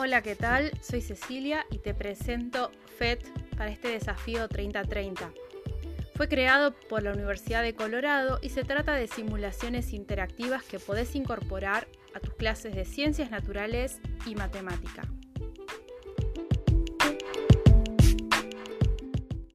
Hola, ¿qué tal? Soy Cecilia y te presento FET para este desafío 3030. Fue creado por la Universidad de Colorado y se trata de simulaciones interactivas que podés incorporar a tus clases de ciencias naturales y matemática.